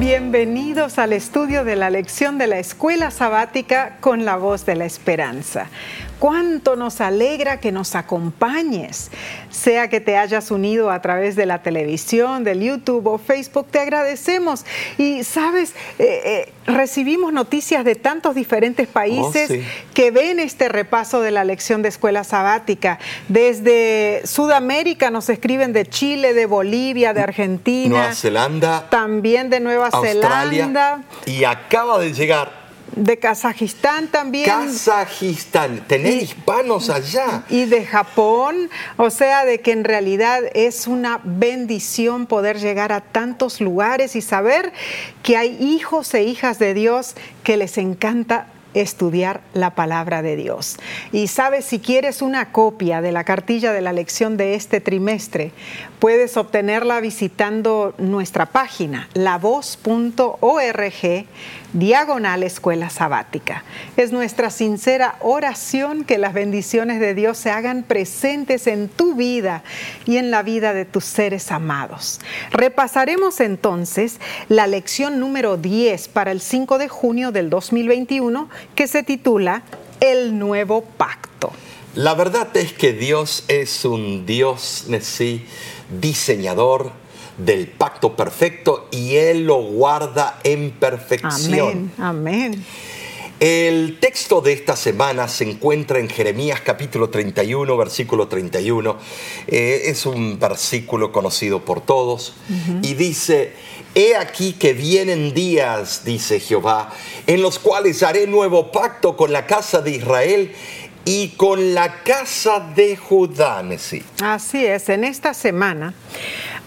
Bienvenidos al estudio de la lección de la escuela sabática con la voz de la esperanza. Cuánto nos alegra que nos acompañes, sea que te hayas unido a través de la televisión, del YouTube o Facebook, te agradecemos. Y sabes, eh, eh, recibimos noticias de tantos diferentes países oh, que ven este repaso de la lección de escuela sabática. Desde Sudamérica nos escriben de Chile, de Bolivia, de Argentina. Nueva Zelanda. También de Nueva Zelanda. Y acaba de llegar de Kazajistán también. Kazajistán, tener hispanos allá. Y de Japón, o sea, de que en realidad es una bendición poder llegar a tantos lugares y saber que hay hijos e hijas de Dios que les encanta estudiar la palabra de Dios. Y sabes, si quieres una copia de la cartilla de la lección de este trimestre, puedes obtenerla visitando nuestra página, lavoz.org diagonal escuela sabática. Es nuestra sincera oración que las bendiciones de Dios se hagan presentes en tu vida y en la vida de tus seres amados. Repasaremos entonces la lección número 10 para el 5 de junio del 2021 que se titula El nuevo pacto. La verdad es que Dios es un Dios, sí, diseñador, del pacto perfecto y Él lo guarda en perfección. Amén, amén. El texto de esta semana se encuentra en Jeremías capítulo 31, versículo 31. Eh, es un versículo conocido por todos y dice, He aquí que vienen días, dice Jehová, en los cuales haré nuevo pacto con la casa de Israel y con la casa de Judá. Así es, en esta semana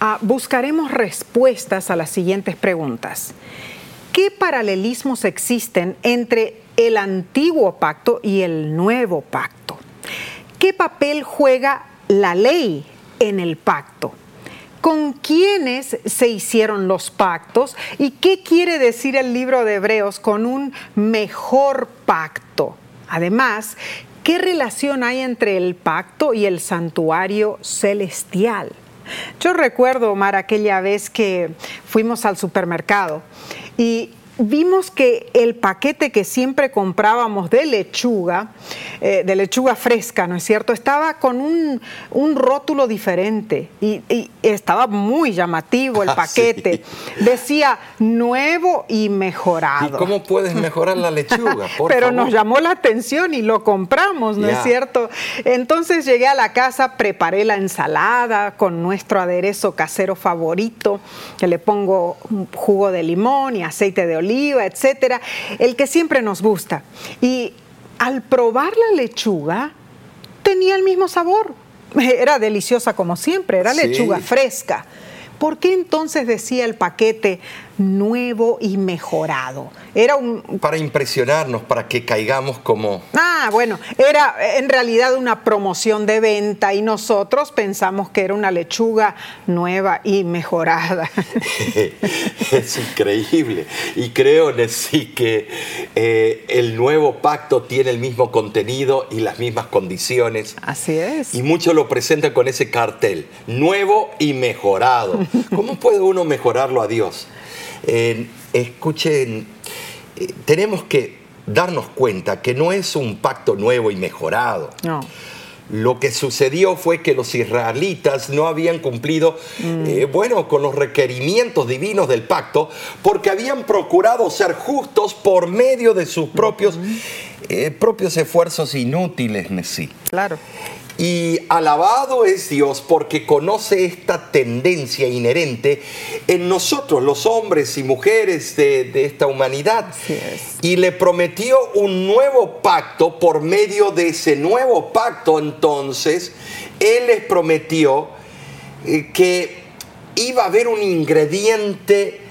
Ah, buscaremos respuestas a las siguientes preguntas. ¿Qué paralelismos existen entre el antiguo pacto y el nuevo pacto? ¿Qué papel juega la ley en el pacto? ¿Con quiénes se hicieron los pactos? ¿Y qué quiere decir el libro de Hebreos con un mejor pacto? Además, ¿qué relación hay entre el pacto y el santuario celestial? Yo recuerdo, Omar, aquella vez que fuimos al supermercado y vimos que el paquete que siempre comprábamos de lechuga, eh, de lechuga fresca, ¿no es cierto? Estaba con un, rótulo diferente y, estaba muy llamativo el ah, paquete. Decía nuevo y mejorado. ¿Y cómo puedes mejorar la lechuga? Pero nos llamó la atención y lo compramos, ¿no es cierto? Entonces llegué a la casa, preparé la ensalada con nuestro aderezo casero favorito, que le pongo jugo de limón y aceite de oliva oliva, etcétera, el que siempre nos gusta. Y al probar la lechuga, tenía el mismo sabor. Era deliciosa como siempre, era lechuga fresca. ¿Por qué entonces decía el paquete nuevo y mejorado? Era un... Para impresionarnos, para que caigamos como... Ah, bueno, era en realidad una promoción de venta y nosotros pensamos que era una lechuga nueva y mejorada. es increíble. Y creo, sí, que eh, el nuevo pacto tiene el mismo contenido y las mismas condiciones. Así es. Y muchos lo presentan con ese cartel, nuevo y mejorado. ¿Cómo puede uno mejorarlo a Dios? Escuchen, eh, tenemos que darnos cuenta que no es un pacto nuevo y mejorado. No. Lo que sucedió fue que los israelitas no habían cumplido, mm. eh, bueno, con los requerimientos divinos del pacto, porque habían procurado ser justos por medio de sus propios, eh, propios esfuerzos inútiles, sí. Claro. Y alabado es Dios porque conoce esta tendencia inherente en nosotros, los hombres y mujeres de, esta humanidad. Y le prometió un nuevo pacto por medio de ese nuevo pacto. Entonces, Él les prometió eh, que iba a haber un ingrediente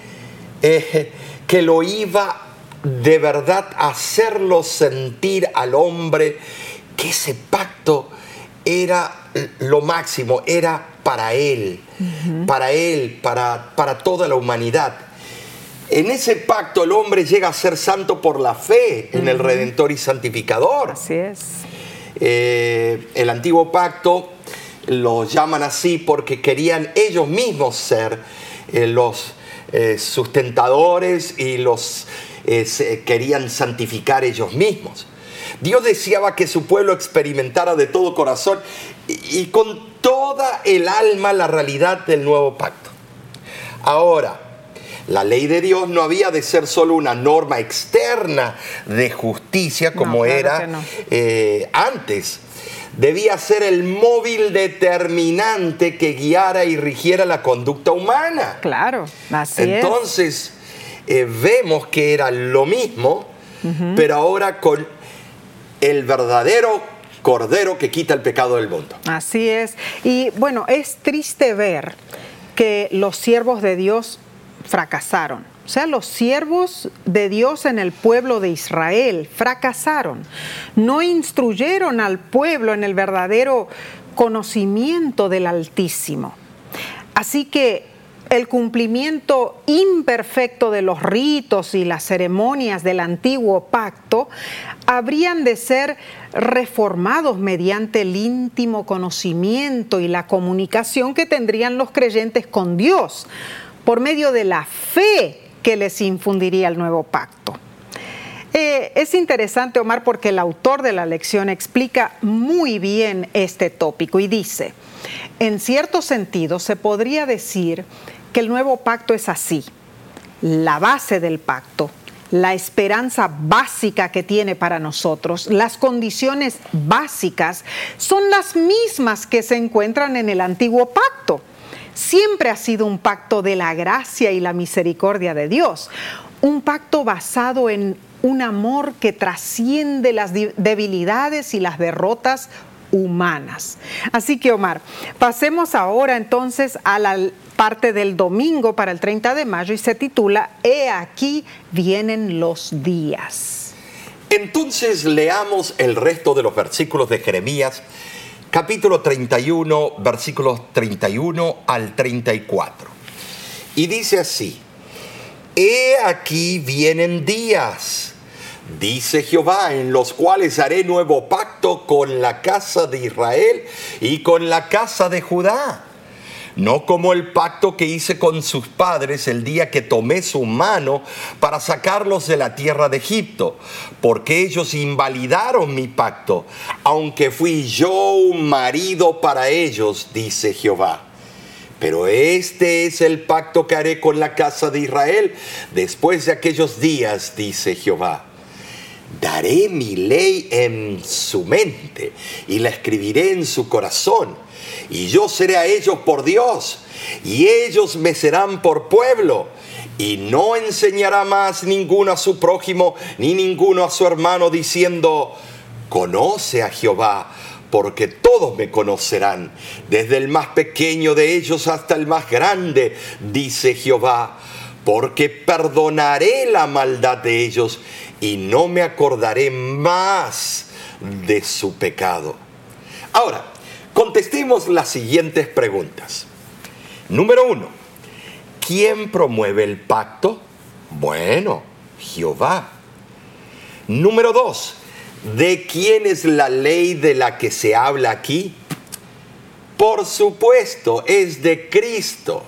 eh, que lo iba de verdad a hacerlo sentir al hombre que ese pacto era lo máximo, era para Él, para Él, para, para toda la humanidad. En ese pacto el hombre llega a ser santo por la fe en el Redentor y Santificador. Así es. Eh, el antiguo pacto lo llaman así porque querían ellos mismos ser eh, los, eh, sustentadores y los querían santificar ellos mismos. Dios deseaba que su pueblo experimentara de todo corazón y, con toda el alma la realidad del nuevo pacto. Ahora, la ley de Dios no había de ser solo una norma externa de justicia como era eh, antes. Debía ser el móvil determinante que guiara y rigiera la conducta humana. Claro, así Entonces, eh, vemos que era lo mismo, pero ahora con el verdadero cordero que quita el pecado del mundo. Así es. Y bueno, es triste ver que los siervos de Dios fracasaron. O sea, los siervos de Dios en el pueblo de Israel fracasaron. No instruyeron al pueblo en el verdadero conocimiento del Altísimo. Así que el cumplimiento imperfecto de los ritos y las ceremonias del antiguo pacto habrían de ser reformados mediante el íntimo conocimiento y la comunicación que tendrían los creyentes con Dios por medio de la fe que les infundiría el nuevo pacto. Eh, es interesante, Omar, porque el autor de la lección explica muy bien este tópico y dice, en cierto sentido se podría decir que el nuevo pacto es así. La base del pacto, la esperanza básica que tiene para nosotros, las condiciones básicas son las mismas que se encuentran en el antiguo pacto. Siempre ha sido un pacto de la gracia y la misericordia de Dios, un pacto basado en un amor que trasciende las debilidades y las derrotas humanas. Así que Omar, pasemos ahora entonces a la parte del domingo para el 30 de mayo y se titula He aquí vienen los días. Entonces leamos el resto de los versículos de Jeremías, capítulo 31, versículos 31 al 34. Y dice así, He aquí vienen días, dice Jehová, en los cuales haré nuevo pacto con la casa de Israel y con la casa de Judá no como el pacto que hice con sus padres el día que tomé su mano para sacarlos de la tierra de Egipto, porque ellos invalidaron mi pacto, aunque fui yo un marido para ellos, dice Jehová. Pero este es el pacto que haré con la casa de Israel después de aquellos días, dice Jehová. Daré mi ley en su mente y la escribiré en su corazón y yo seré a ellos por Dios, y ellos me serán por pueblo. Y no enseñará más ninguno a su prójimo, ni ninguno a su hermano, diciendo, conoce a Jehová, porque todos me conocerán, desde el más pequeño de ellos hasta el más grande, dice Jehová, porque perdonaré la maldad de ellos y no me acordaré más de su pecado. Ahora, Contestemos las siguientes preguntas. Número uno, ¿quién promueve el pacto? Bueno, Jehová. Número dos, ¿de quién es la ley de la que se habla aquí? Por supuesto, es de Cristo.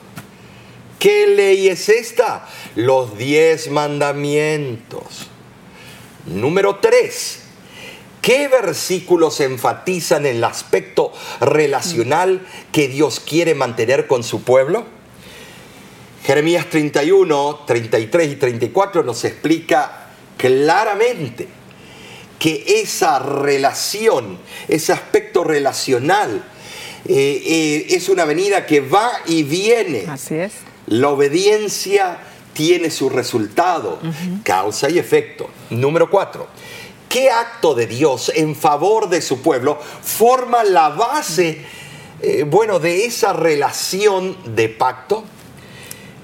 ¿Qué ley es esta? Los diez mandamientos. Número tres, ¿Qué versículos enfatizan el aspecto relacional que Dios quiere mantener con su pueblo? Jeremías 31, 33 y 34 nos explica claramente que esa relación, ese aspecto relacional, eh, eh, es una venida que va y viene. Así es. La obediencia tiene su resultado, causa y efecto. Número 4 qué acto de Dios en favor de su pueblo forma la base, eh, bueno, de esa relación de pacto?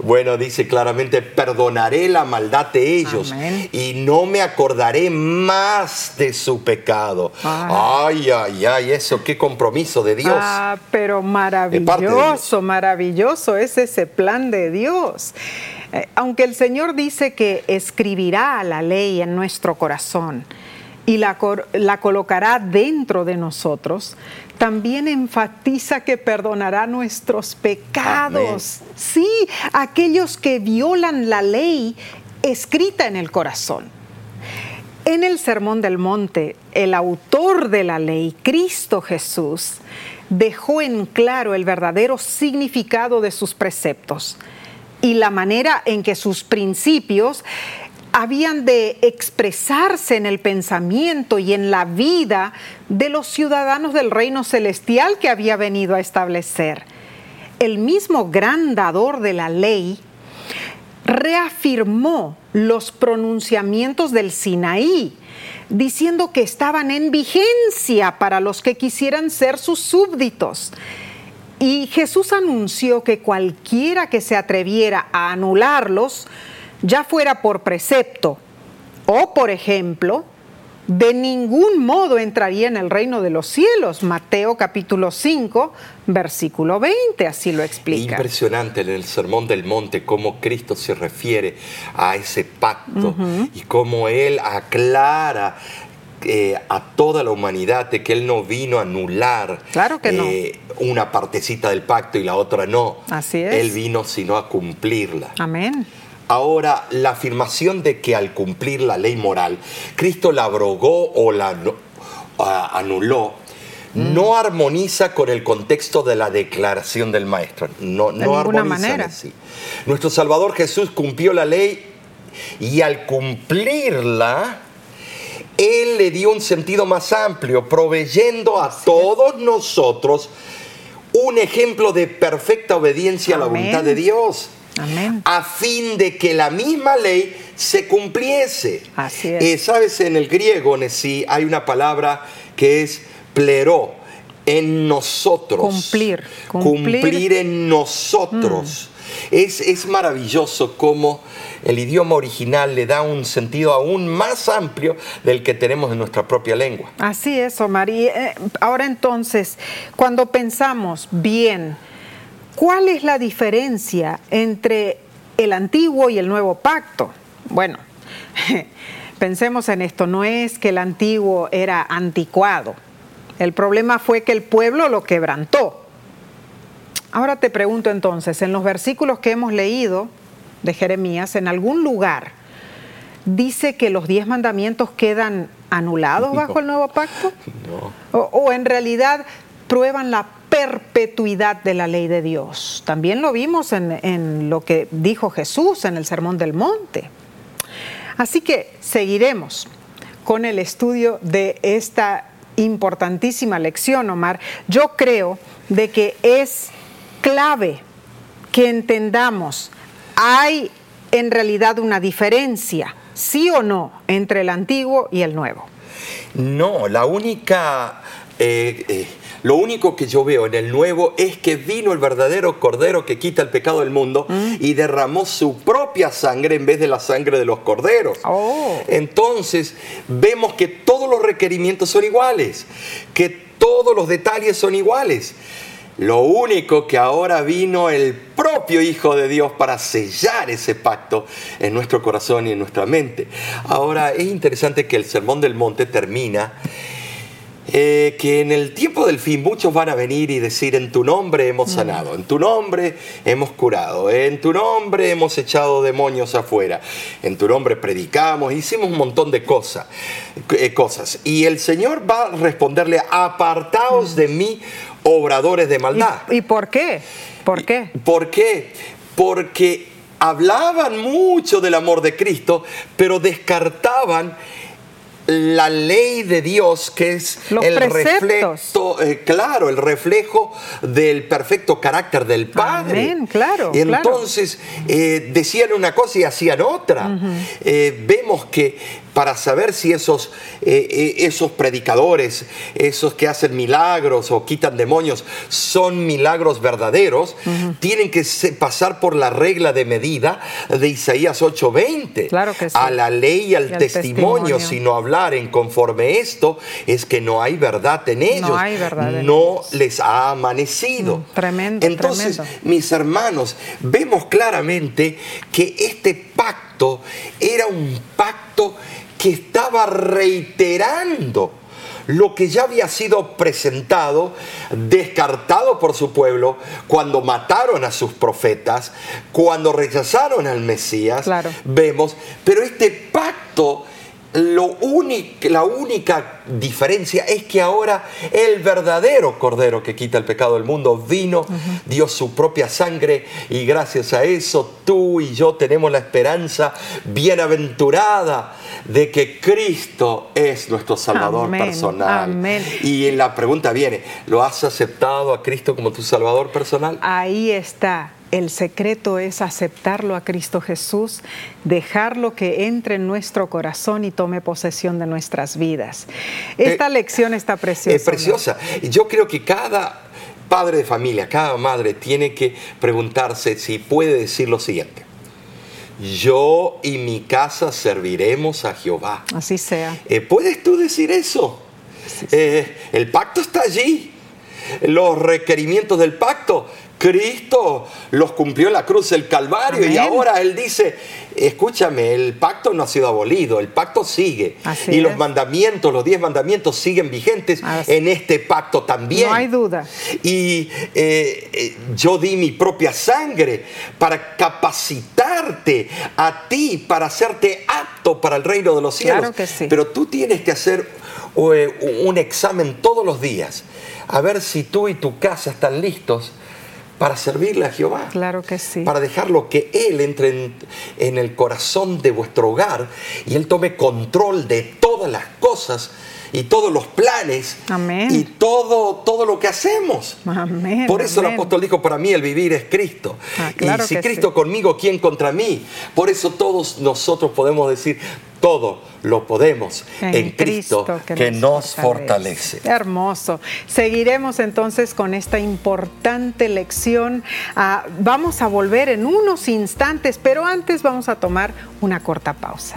Bueno, dice claramente, perdonaré la maldad de ellos y no me acordaré más de su pecado. Ay, ay, ay, eso, qué compromiso de Dios. Ah, pero maravilloso, maravilloso es ese plan de Dios. Eh, aunque el Señor dice que escribirá la ley en nuestro corazón, y la, la colocará dentro de nosotros, también enfatiza que perdonará nuestros pecados. Sí, aquellos que violan la ley escrita en el corazón. En el Sermón del Monte, el autor de la ley, Cristo Jesús, dejó en claro el verdadero significado de sus preceptos y la manera en que sus principios habían de expresarse en el pensamiento y en la vida de los ciudadanos del reino celestial que había venido a establecer. El mismo gran dador de la ley reafirmó los pronunciamientos del Sinaí, diciendo que estaban en vigencia para los que quisieran ser sus súbditos. Y Jesús anunció que cualquiera que se atreviera a anularlos, ya fuera por precepto o por ejemplo, de ningún modo entraría en el reino de los cielos. Mateo capítulo 5, versículo 20, así lo explica. Impresionante en el Sermón del Monte cómo Cristo se refiere a ese pacto y cómo Él aclara eh, a toda la humanidad de que Él no vino a anular claro que eh, una partecita del pacto y la otra no. Así es. Él vino sino a cumplirla. Amén. Ahora, la afirmación de que al cumplir la ley moral, Cristo la abrogó o la anuló, mm. no armoniza con el contexto de la declaración del Maestro. No, no armoniza manera. Así. Nuestro Salvador Jesús cumplió la ley y al cumplirla, Él le dio un sentido más amplio, proveyendo a todos nosotros un ejemplo de perfecta obediencia a la voluntad de Dios. A fin de que la misma ley se cumpliese. Así es. Eh, Sabes, en el griego, Nesí, hay una palabra que es pleró, en nosotros. Cumplir. Cumplir, en nosotros. Mm. Es, es, maravilloso cómo el idioma original le da un sentido aún más amplio del que tenemos en nuestra propia lengua. Así es, Omar. Y eh, ahora entonces, cuando pensamos bien, ¿Cuál es la diferencia entre el antiguo y el nuevo pacto? Bueno, pensemos en esto, no es que el antiguo era anticuado, el problema fue que el pueblo lo quebrantó. Ahora te pregunto entonces, en los versículos que hemos leído de Jeremías, en algún lugar dice que los diez mandamientos quedan anulados bajo el nuevo pacto? No. O, o en realidad prueban la perpetuidad de la ley de Dios. También lo vimos en, lo que dijo Jesús en el Sermón del Monte. Así que seguiremos con el estudio de esta importantísima lección, Omar. Yo creo de que es clave que entendamos, hay en realidad una diferencia, sí o no, entre el antiguo y el nuevo. No, la única... Eh, eh, lo único que yo veo en el nuevo es que vino el verdadero Cordero que quita el pecado del mundo mm. y derramó su propia sangre en vez de la sangre de los corderos. Oh. Entonces vemos que todos los requerimientos son iguales, que todos los detalles son iguales. Lo único que ahora vino el propio Hijo de Dios para sellar ese pacto en nuestro corazón y en nuestra mente. Ahora es interesante que el Sermón del Monte termina eh, que en el tiempo del fin muchos van a venir y decir, en tu nombre hemos mm. sanado, en tu nombre hemos curado, en tu nombre hemos echado demonios afuera, en tu nombre predicamos, hicimos un montón de cosas. Eh, cosas. Y el Señor va a responderle, apartaos de mí, obradores de maldad. ¿Y, por qué? ¿Por qué? ¿Por qué? Porque hablaban mucho del amor de Cristo, pero descartaban la ley de Dios, que es el reflejo, eh, claro, el reflejo del perfecto carácter del Padre. claro. Y entonces eh, decían una cosa y hacían otra. Eh, vemos que para saber si esos, eh, esos predicadores, esos que hacen milagros o quitan demonios, son milagros verdaderos, tienen que pasar por la regla de medida de Isaías 8:20. Claro que A la ley y al testimonio, si no hablaren conforme esto, es que no hay verdad en ellos. No hay verdad. no les ha amanecido. Mm, tremendo. Entonces, mis hermanos, vemos claramente que este pacto era un pacto que estaba reiterando lo que ya había sido presentado, descartado por su pueblo, cuando mataron a sus profetas, cuando rechazaron al Mesías, vemos, pero este pacto lo la única diferencia es que ahora el verdadero Cordero que quita el pecado del mundo vino, dio su propia sangre y gracias a eso tú y yo tenemos la esperanza bienaventurada de que Cristo es nuestro Salvador personal. Y la pregunta viene, ¿lo has aceptado a Cristo como tu Salvador personal? Ahí está el secreto es aceptarlo a Cristo Jesús, dejarlo que entre en nuestro corazón y tome posesión de nuestras vidas. Esta eh, lección está preciosa. Es preciosa. Y yo creo que cada padre de familia, cada madre tiene que preguntarse si puede decir lo siguiente. Yo y mi casa serviremos a Jehová. Así sea. Eh, ¿Puedes tú decir eso? Eh, el pacto está allí. Los requerimientos del pacto Cristo los cumplió en la cruz del Calvario y ahora Él dice, escúchame, el pacto no ha sido abolido, el pacto sigue. y los mandamientos, los diez mandamientos siguen vigentes en este pacto también. No hay duda. Y eh, eh, yo di mi propia sangre para capacitarte a ti, para hacerte apto para el reino de los cielos. Claro que sí. Pero tú tienes que hacer eh, un examen todos los días, a ver si tú y tu casa están listos para servirle a Jehová. Claro que sí. Para dejarlo que Él entre en, el corazón de vuestro hogar y Él tome control de todas las cosas y todos los planes Amén. y todo, todo lo que hacemos. Amén, Por eso el apóstol dijo, para mí el vivir es Cristo. Ah, y si Cristo conmigo, ¿quién contra mí? Por eso todos nosotros podemos decir, todo lo podemos en, Cristo, que, nos, fortalece. Hermoso. Seguiremos entonces con esta importante lección. Ah, vamos a volver en unos instantes, pero antes vamos a tomar una corta pausa.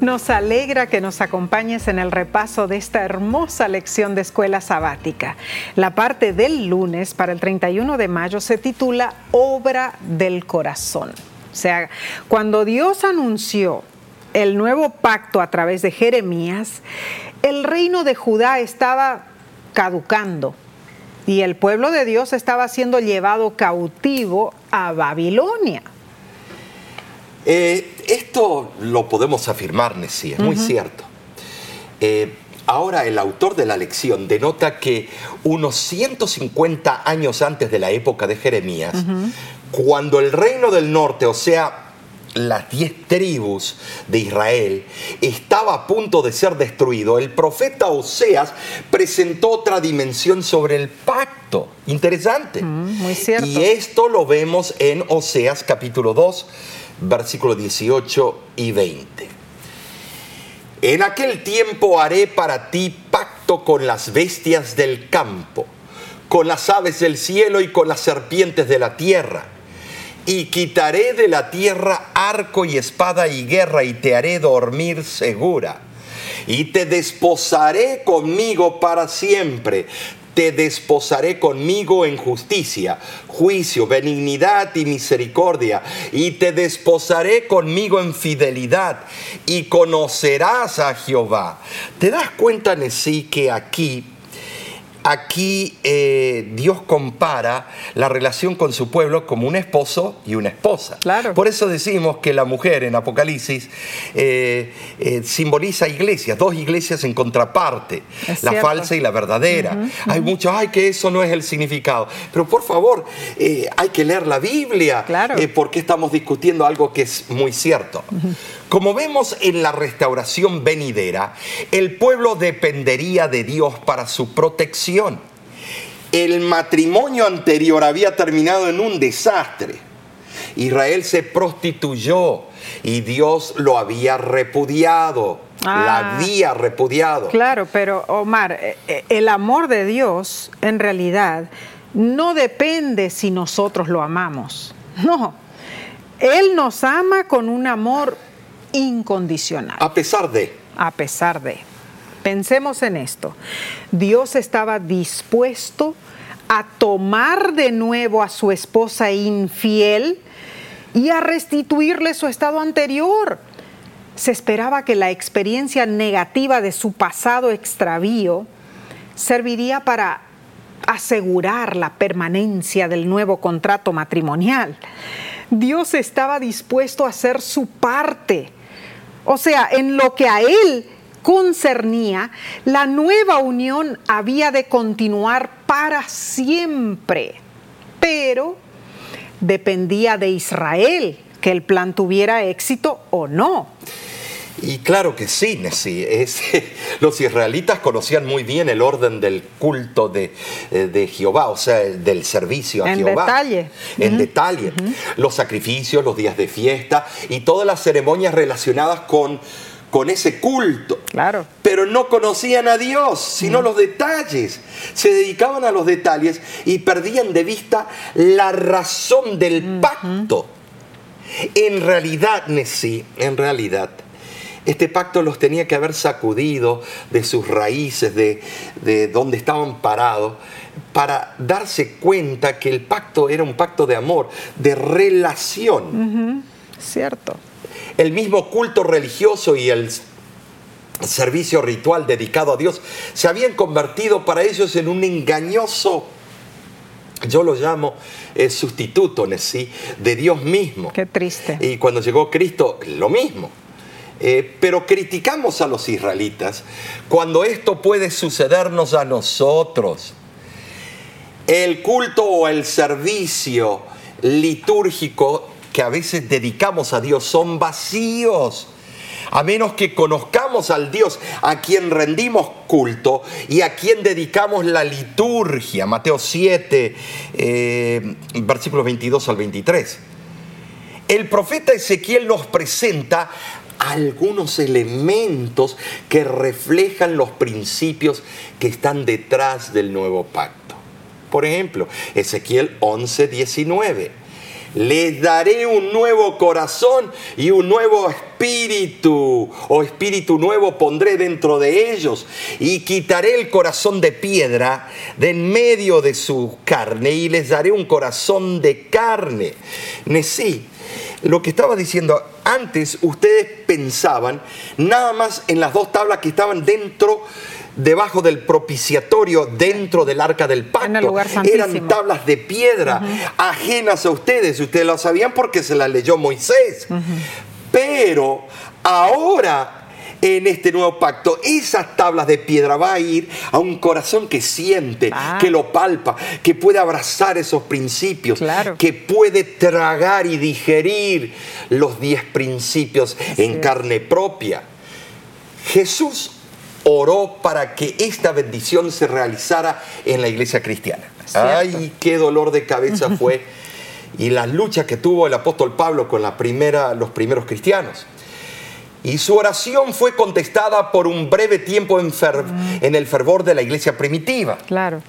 Nos alegra que nos acompañes en el repaso de esta hermosa lección de escuela sabática. La parte del lunes para el 31 de mayo se titula Obra del Corazón. O sea, cuando Dios anunció el nuevo pacto a través de Jeremías, el reino de Judá estaba caducando y el pueblo de Dios estaba siendo llevado cautivo a Babilonia. Eh, esto lo podemos afirmar, Nessie, es muy cierto. Eh, ahora el autor de la lección denota que unos 150 años antes de la época de Jeremías, cuando el reino del norte, o sea, las diez tribus de Israel, estaba a punto de ser destruido, el profeta Oseas presentó otra dimensión sobre el pacto. Interesante. Mm, muy cierto. Y esto lo vemos en Oseas capítulo 2, versículos 18 y 20. En aquel tiempo haré para ti pacto con las bestias del campo, con las aves del cielo y con las serpientes de la tierra y quitaré de la tierra arco y espada y guerra y te haré dormir segura. Y te desposaré conmigo para siempre. Te desposaré conmigo en justicia, juicio, benignidad y misericordia. Y te desposaré conmigo en fidelidad. Y conocerás a Jehová. ¿Te das cuenta, Nesí, que aquí aquí eh, Dios compara la relación con su pueblo como un esposo y una esposa. Claro. Por eso decimos que la mujer en Apocalipsis eh, eh, simboliza iglesias, dos iglesias en contraparte, la falsa y la verdadera. Hay muchos, ay, que eso no es el significado. Pero por favor, hay que leer la Biblia, claro. porque estamos discutiendo algo que es muy cierto. Como vemos en la restauración venidera, el pueblo dependería de Dios para su protección. El matrimonio anterior había terminado en un desastre. Israel se prostituyó y Dios lo había repudiado. la Ah. había repudiado. Claro, pero Omar, eh, eh, el amor de Dios en realidad no depende si nosotros lo amamos. No, Él nos ama con un amor incondicional, A pesar de, a pesar de. Pensemos en esto. Dios estaba dispuesto a tomar de nuevo a su esposa infiel y a restituirle su estado anterior. Se esperaba que la experiencia negativa de su pasado extravío serviría para asegurar la permanencia del nuevo contrato matrimonial. Dios estaba dispuesto a hacer su parte. O sea, en lo que a él concernía, la nueva unión había de continuar para siempre. Pero dependía de Israel que el plan tuviera éxito o no. Y claro que sí, Nessie. Es, los israelitas conocían muy bien el orden del culto de, eh, de Jehová, o sea, el del servicio a En Jehová. detalle. En detalle. Los sacrificios, los días de fiesta y todas las ceremonias relacionadas con, con ese culto. Claro. Pero no conocían a Dios, sino los detalles. Se dedicaban a los detalles y perdían de vista la razón del pacto. En realidad, Nessie, en realidad, este pacto los tenía que haber sacudido de sus raíces, de, de donde estaban parados, para darse cuenta que el pacto era un pacto de amor, de relación. Cierto. El mismo culto religioso y el servicio ritual dedicado a Dios se habían convertido para ellos en un engañoso, yo lo llamo eh, sustituto, ¿sí? de Dios mismo. Qué triste. Y cuando llegó Cristo, lo mismo. Eh, pero criticamos a los israelitas cuando esto puede sucedernos a nosotros. El culto o el servicio litúrgico que a veces dedicamos a Dios son vacíos. A menos que conozcamos al Dios a quien rendimos culto y a quien dedicamos la liturgia. Mateo 7, eh, versículos 22 al 23. El profeta Ezequiel nos presenta algunos elementos que reflejan los principios que están detrás del nuevo pacto. Por ejemplo, Ezequiel 11, 19. Les daré un nuevo corazón y un nuevo espíritu, o espíritu nuevo pondré dentro de ellos, y quitaré el corazón de piedra de en medio de su carne, y les daré un corazón de carne. Lo que estaba diciendo antes, ustedes pensaban nada más en las dos tablas que estaban dentro debajo del propiciatorio dentro del arca del pacto. Eran tablas de piedra ajenas a ustedes. Ustedes lo sabían porque se las leyó Moisés. Pero ahora en este nuevo pacto, esas tablas de piedra va a ir a un corazón que siente, Ah. que lo palpa, que puede abrazar esos principios, Claro. que puede tragar y digerir los diez principios en es. carne propia. Jesús oró para que esta bendición se realizara en la iglesia cristiana. Cierto. Ay, qué dolor de cabeza fue y la lucha que tuvo el apóstol Pablo con la primera, los primeros cristianos. Y su oración fue contestada por un breve tiempo en, fer- en el fervor de la iglesia primitiva. Claro.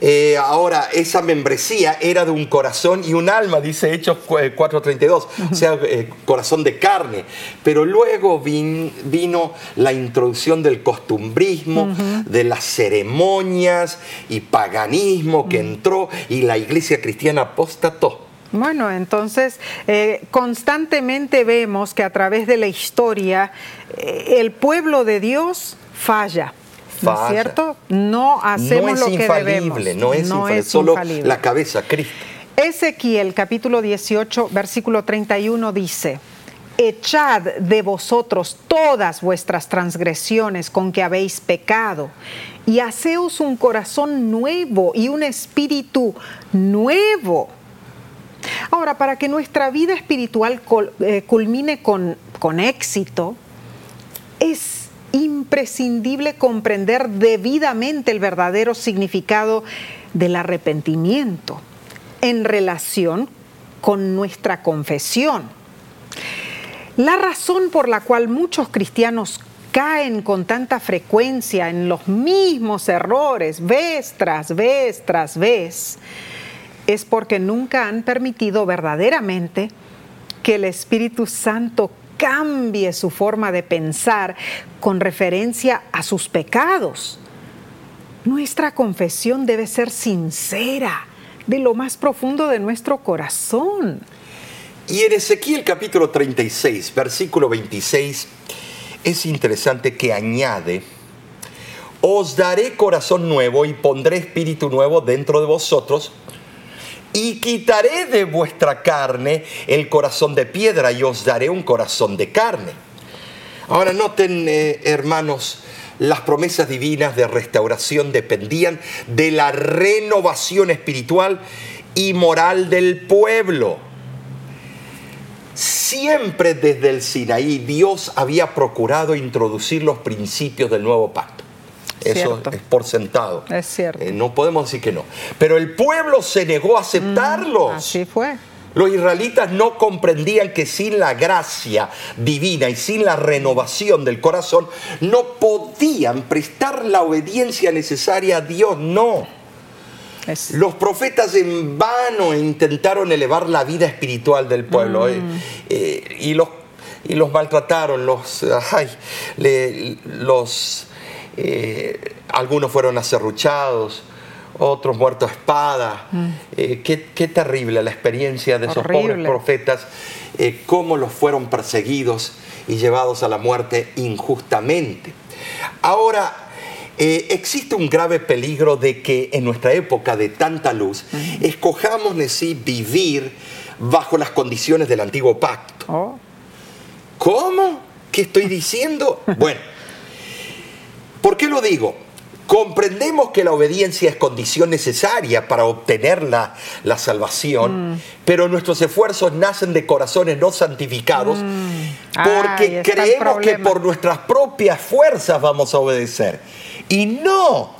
Eh, ahora, esa membresía era de un corazón y un alma, dice Hechos cu- eh, 4.32, o sea, eh, corazón de carne. Pero luego vin- vino la introducción del costumbrismo, de las ceremonias y paganismo que entró y la iglesia cristiana apostató. Bueno, entonces eh, constantemente vemos que a través de la historia eh, el pueblo de Dios falla. ¿No es cierto? No hacemos no es lo que debemos. infalible, no es infalible, solo infalible. la cabeza, Cristo. Ezequiel capítulo 18, versículo 31 dice, Echad de vosotros todas vuestras transgresiones con que habéis pecado, y haceos un corazón nuevo y un espíritu nuevo. Ahora, para que nuestra vida espiritual eh, culmine con, con éxito, es imprescindible comprender debidamente el verdadero significado del arrepentimiento en relación con nuestra confesión. La razón por la cual muchos cristianos caen con tanta frecuencia en los mismos errores, vez tras vez tras vez, es porque nunca han permitido verdaderamente que el Espíritu Santo cambie su forma de pensar con referencia a sus pecados. Nuestra confesión debe ser sincera, de lo más profundo de nuestro corazón. Y en Ezequiel capítulo 36, versículo 26, es interesante que añade, os daré corazón nuevo y pondré espíritu nuevo dentro de vosotros y quitaré de vuestra carne el corazón de piedra y os daré un corazón de carne. Ahora noten, eh, hermanos, las promesas divinas de restauración dependían de la renovación espiritual y moral del pueblo. Siempre desde el Sinaí Dios había procurado introducir los principios del nuevo pacto. Eso es por sentado. Es cierto. Eh, no podemos decir que no. Pero el pueblo se negó a aceptarlos. Mm, así fue. Los israelitas no comprendían que sin la gracia divina y sin la renovación del corazón no podían prestar la obediencia necesaria a Dios. No. Los profetas en vano intentaron elevar la vida espiritual del pueblo eh, mm. eh, y, los, y los maltrataron, los, los eh, algunos fueron acerruchados, otros muertos a espada. Mm. qué, terrible la experiencia de esos pobres profetas, cómo los fueron perseguidos y llevados a la muerte injustamente. Ahora, eh, existe un grave peligro de que en nuestra época de tanta luz escojamos sí vivir bajo las condiciones del antiguo pacto. Oh. ¿Cómo? ¿Qué estoy diciendo? bueno, ¿por qué lo digo? Comprendemos que la obediencia es condición necesaria para obtener la, salvación, mm. pero nuestros esfuerzos nacen de corazones no santificados mm. porque creemos que por nuestras propias fuerzas vamos a obedecer. Y no,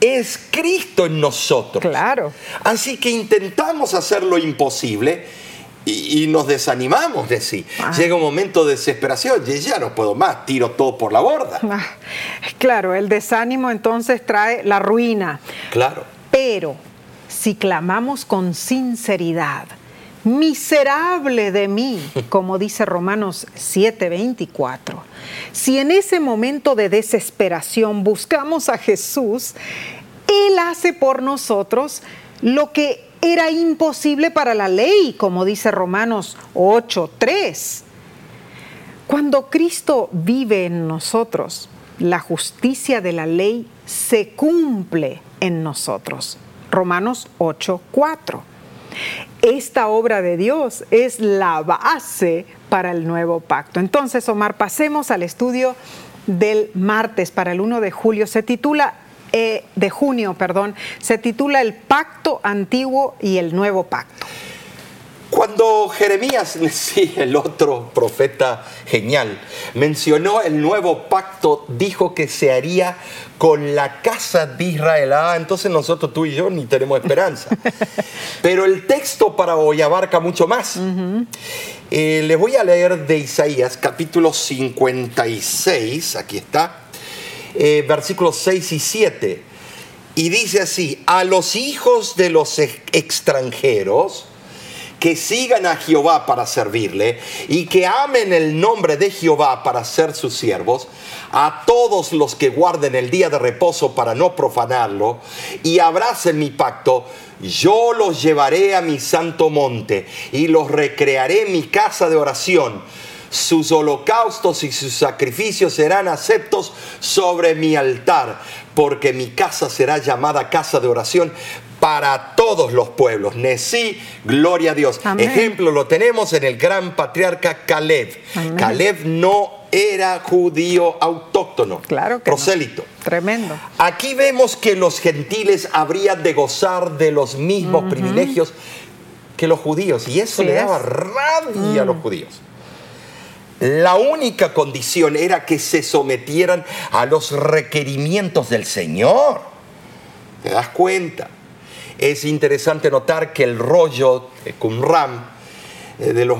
es Cristo en nosotros. Claro. Así que intentamos hacer lo imposible y, nos desanimamos de sí. Ah. Llega un momento de desesperación, y ya no puedo más, tiro todo por la borda. Ah, claro, el desánimo entonces trae la ruina. Claro. Pero si clamamos con sinceridad, miserable de mí, como dice Romanos 7:24. Si en ese momento de desesperación buscamos a Jesús, Él hace por nosotros lo que era imposible para la ley, como dice Romanos 8:3. Cuando Cristo vive en nosotros, la justicia de la ley se cumple en nosotros. Romanos 8:4. Esta obra de Dios es la base para el nuevo pacto. Entonces, Omar, pasemos al estudio del martes para el 1 de julio. Se titula eh, de junio, perdón, se titula El pacto antiguo y el nuevo pacto. Cuando Jeremías, sí, el otro profeta genial, mencionó el nuevo pacto, dijo que se haría con la casa de Israel. Ah, entonces nosotros tú y yo ni tenemos esperanza. Pero el texto para hoy abarca mucho más. Eh, les voy a leer de Isaías capítulo 56, aquí está, eh, versículos 6 y 7. Y dice así, a los hijos de los extranjeros, que sigan a Jehová para servirle y que amen el nombre de Jehová para ser sus siervos, a todos los que guarden el día de reposo para no profanarlo y abracen mi pacto, yo los llevaré a mi santo monte y los recrearé en mi casa de oración. Sus holocaustos y sus sacrificios serán aceptos sobre mi altar, porque mi casa será llamada casa de oración para todos los pueblos. Nesí, gloria a Dios. Ejemplo lo tenemos en el gran patriarca Caleb. Caleb no era judío autóctono, claro que prosélito. Tremendo. Aquí vemos que los gentiles habrían de gozar de los mismos privilegios que los judíos y eso le daba rabia a los mm. judíos. La única condición era que se sometieran a los requerimientos del Señor. ¿Te das cuenta? Es interesante notar que el rollo de Qumran eh, de los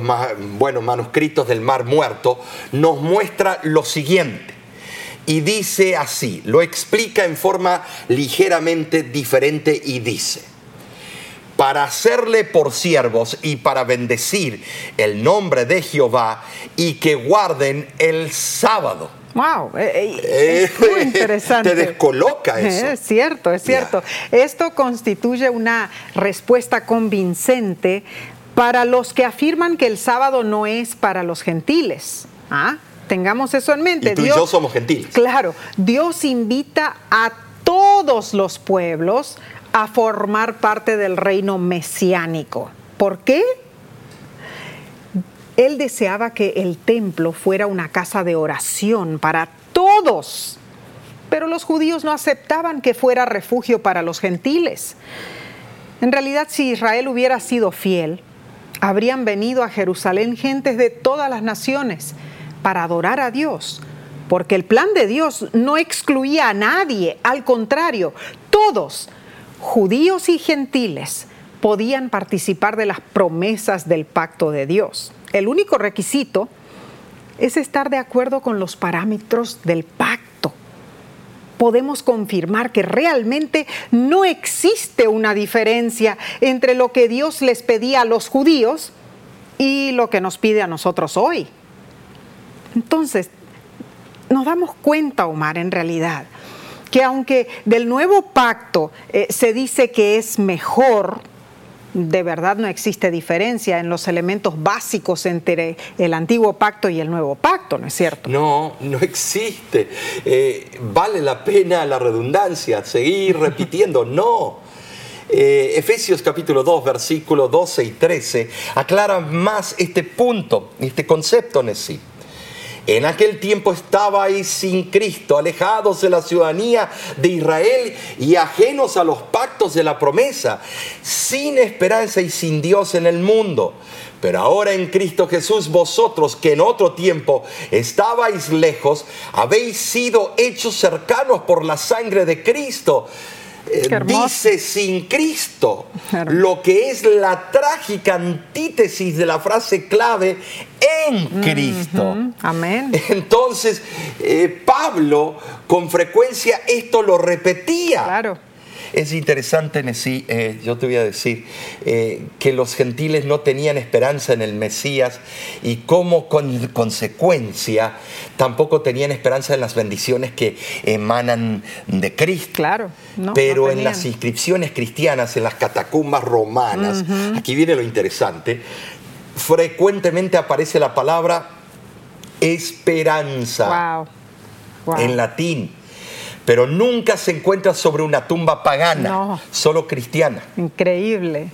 bueno, manuscritos del Mar Muerto, nos muestra lo siguiente. Y dice así, lo explica en forma ligeramente diferente y dice, para hacerle por siervos y para bendecir el nombre de Jehová y que guarden el sábado. Wow, eh, eh, es muy interesante. Te descoloca eso. Es cierto, es cierto. Esto constituye una respuesta convincente para los que afirman que el sábado no es para los gentiles. ¿Ah? Tengamos eso en mente. Y tú y yo somos gentiles. Claro, Dios invita a todos los pueblos a formar parte del reino mesiánico. ¿Por qué? Él deseaba que el templo fuera una casa de oración para todos, pero los judíos no aceptaban que fuera refugio para los gentiles. En realidad, si Israel hubiera sido fiel, habrían venido a Jerusalén gentes de todas las naciones para adorar a Dios, porque el plan de Dios no excluía a nadie, al contrario, todos judíos y gentiles podían participar de las promesas del pacto de Dios. El único requisito es estar de acuerdo con los parámetros del pacto. Podemos confirmar que realmente no existe una diferencia entre lo que Dios les pedía a los judíos y lo que nos pide a nosotros hoy. Entonces, nos damos cuenta, Omar, en realidad, que aunque del nuevo pacto eh, se dice que es mejor, de verdad no existe diferencia en los elementos básicos entre el antiguo pacto y el nuevo pacto, ¿no es cierto? No, no existe. Eh, vale la pena la redundancia, seguir repitiendo, no. Eh, Efesios capítulo 2, versículos 12 y 13 aclaran más este punto, este concepto en sí. En aquel tiempo estabais sin Cristo, alejados de la ciudadanía de Israel y ajenos a los pactos de la promesa, sin esperanza y sin Dios en el mundo. Pero ahora en Cristo Jesús vosotros que en otro tiempo estabais lejos, habéis sido hechos cercanos por la sangre de Cristo eh, dice sin Cristo, lo que es la trágica antítesis de la frase clave en Cristo. Amén. Entonces, eh, Pablo con frecuencia esto lo repetía. Claro. Es interesante, Nesí, eh, yo te voy a decir, eh, que los gentiles no tenían esperanza en el Mesías y como con consecuencia tampoco tenían esperanza en las bendiciones que emanan de Cristo. Claro. Pero en las inscripciones cristianas, en las catacumbas romanas, aquí viene lo interesante, frecuentemente aparece la palabra esperanza. En latín pero nunca se encuentra sobre una tumba pagana, solo cristiana. Increíble.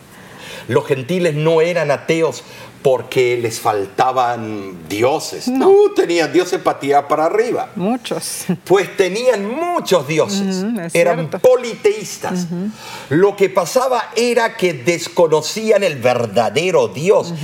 Los gentiles no eran ateos porque les faltaban dioses. No. Uh, tenían dioses para para arriba. Muchos. Pues tenían muchos dioses. eran politeístas. Lo que pasaba era que desconocían el verdadero Dios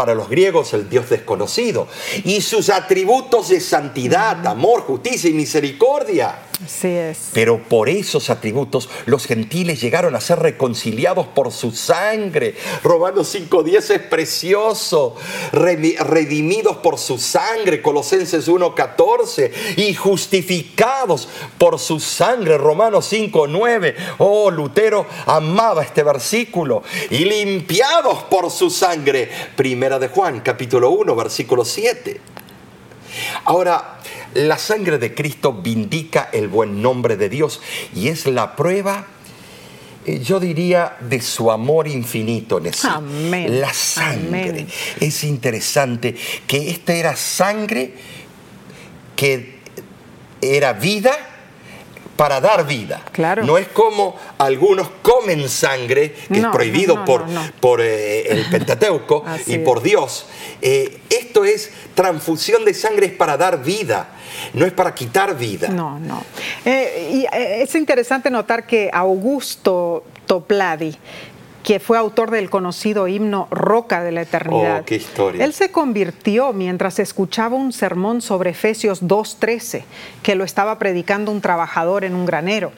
para los griegos el Dios desconocido, y sus atributos de santidad, amor, justicia y misericordia. Así es. Pero por esos atributos los gentiles llegaron a ser reconciliados por su sangre. Romanos 5.10 es precioso. Redimidos por su sangre, Colosenses 1.14. Y justificados por su sangre, Romanos 5.9. Oh, Lutero amaba este versículo. Y limpiados por su sangre, Primera de Juan, capítulo 1, versículo 7. Ahora, la sangre de Cristo vindica el buen nombre de Dios y es la prueba, eh, yo diría, de su amor infinito. Amén. La sangre. Es interesante que esta era sangre que era vida para dar vida. Claro. No es como algunos comen sangre, que es prohibido por, por eh, el Pentateuco y por Dios. Eh, esto es transfusión de sangre, es para dar vida, no es para quitar vida. No, no. Eh, y es interesante notar que Augusto Topladi que fue autor del conocido himno Roca de la Eternidad. Oh, qué historia. Él se convirtió mientras escuchaba un sermón sobre Efesios 2.13, que lo estaba predicando un trabajador en un granero.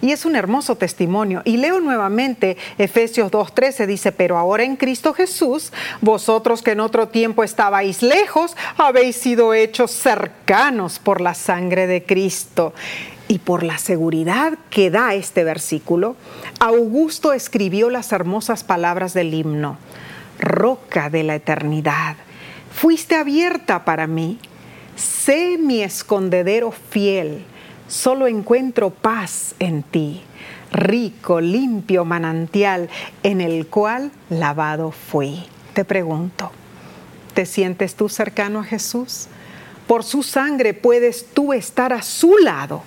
Y es un hermoso testimonio. Y leo nuevamente Efesios 2.13, dice, pero ahora en Cristo Jesús, vosotros que en otro tiempo estabais lejos, habéis sido hechos cercanos por la sangre de Cristo. Y por la seguridad que da este versículo, Augusto escribió las hermosas palabras del himno, Roca de la eternidad, fuiste abierta para mí, sé mi escondedero fiel, solo encuentro paz en ti, rico, limpio manantial en el cual lavado fui. Te pregunto, ¿te sientes tú cercano a Jesús? Por su sangre puedes tú estar a su lado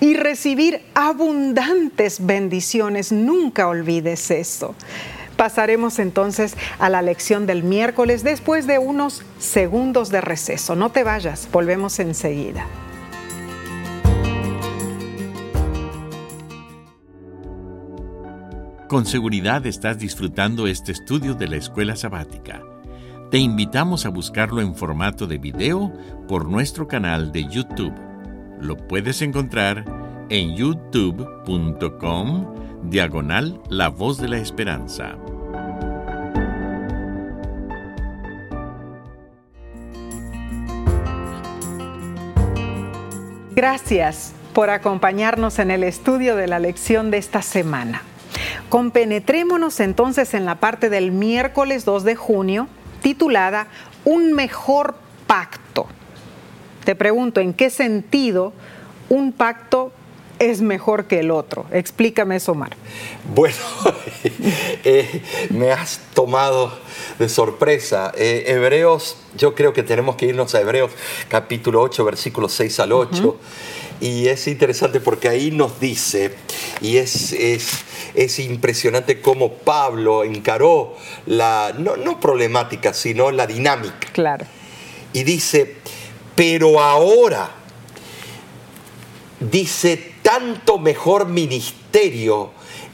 y recibir abundantes bendiciones. Nunca olvides eso. Pasaremos entonces a la lección del miércoles después de unos segundos de receso. No te vayas, volvemos enseguida. Con seguridad estás disfrutando este estudio de la escuela sabática. Te invitamos a buscarlo en formato de video por nuestro canal de YouTube. Lo puedes encontrar en youtube.com diagonal La Voz de la Esperanza. Gracias por acompañarnos en el estudio de la lección de esta semana. Compenetrémonos entonces en la parte del miércoles 2 de junio titulada Un mejor pacto. Te pregunto, ¿en qué sentido un pacto es mejor que el otro? Explícame eso, Omar. Bueno, eh, me has tomado de sorpresa. Eh, Hebreos, yo creo que tenemos que irnos a Hebreos capítulo 8, versículos 6 al 8. Y es interesante porque ahí nos dice, y es, es, impresionante cómo Pablo encaró la, no, no problemática, sino la dinámica. Claro. Y dice, pero ahora, dice, tanto mejor ministerio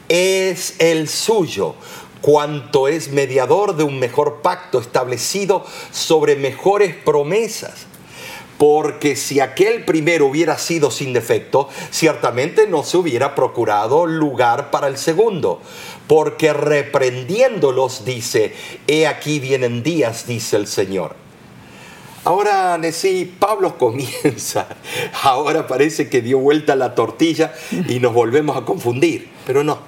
es el suyo, cuanto es mediador de un mejor pacto establecido sobre mejores promesas porque si aquel primero hubiera sido sin defecto, ciertamente no se hubiera procurado lugar para el segundo, porque reprendiéndolos dice, he aquí vienen días, dice el Señor. Ahora, Nesí, Pablo comienza, ahora parece que dio vuelta la tortilla y nos volvemos a confundir, pero no.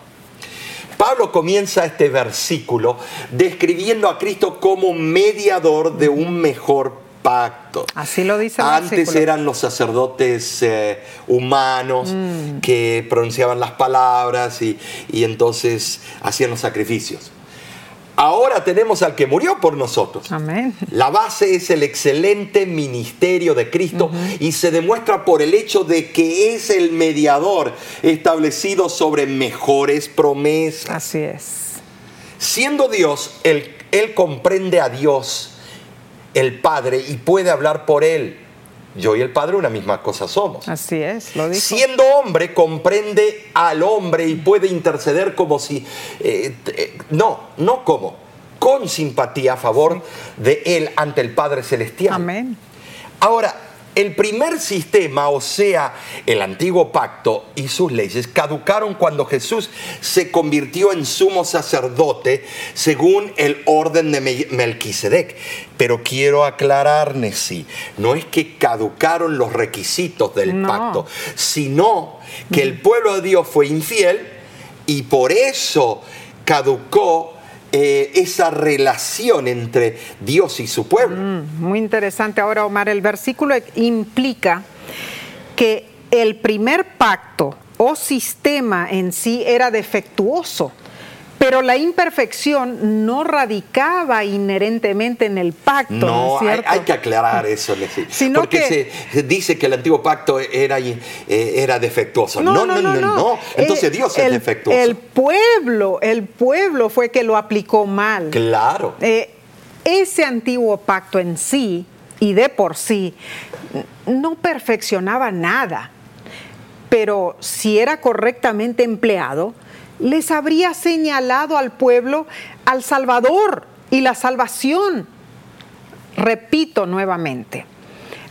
Pablo comienza este versículo describiendo a Cristo como mediador de un mejor pacto. Así lo dice. Antes eran los sacerdotes eh, humanos mm. que pronunciaban las palabras y, entonces hacían los sacrificios. Ahora tenemos al que murió por nosotros. Amén. La base es el excelente ministerio de Cristo y se demuestra por el hecho de que es el mediador establecido sobre mejores promesas. Así es. Siendo Dios, él, él comprende a Dios el Padre y puede hablar por él. Yo y el Padre una misma cosa somos. Así es, lo dijo. Siendo hombre, comprende al hombre y puede interceder como si... Eh, eh, no, no como, con simpatía a favor de él ante el Padre Celestial. Amén. Ahora, el primer sistema, o sea, el antiguo pacto y sus leyes, caducaron cuando Jesús se convirtió en sumo sacerdote según el orden de Melquisedec. Pero quiero aclarar, Nesí, no es que caducaron los requisitos del pacto, sino que el pueblo de Dios fue infiel y por eso caducó eh, esa relación entre Dios y su pueblo. Mm, muy interesante. Ahora, Omar, el versículo implica que el primer pacto o sistema en sí era defectuoso. Pero la imperfección no radicaba inherentemente en el pacto. No, hay, que aclarar eso, porque se dice que el antiguo pacto era, eh, era defectuoso. No no no, no, Entonces eh, Dios es defectuoso. El pueblo, el pueblo fue que lo aplicó mal. Claro. Eh, ese antiguo pacto en sí y de por sí no perfeccionaba nada, pero si era correctamente empleado, les habría señalado al pueblo al Salvador y la salvación. Repito nuevamente,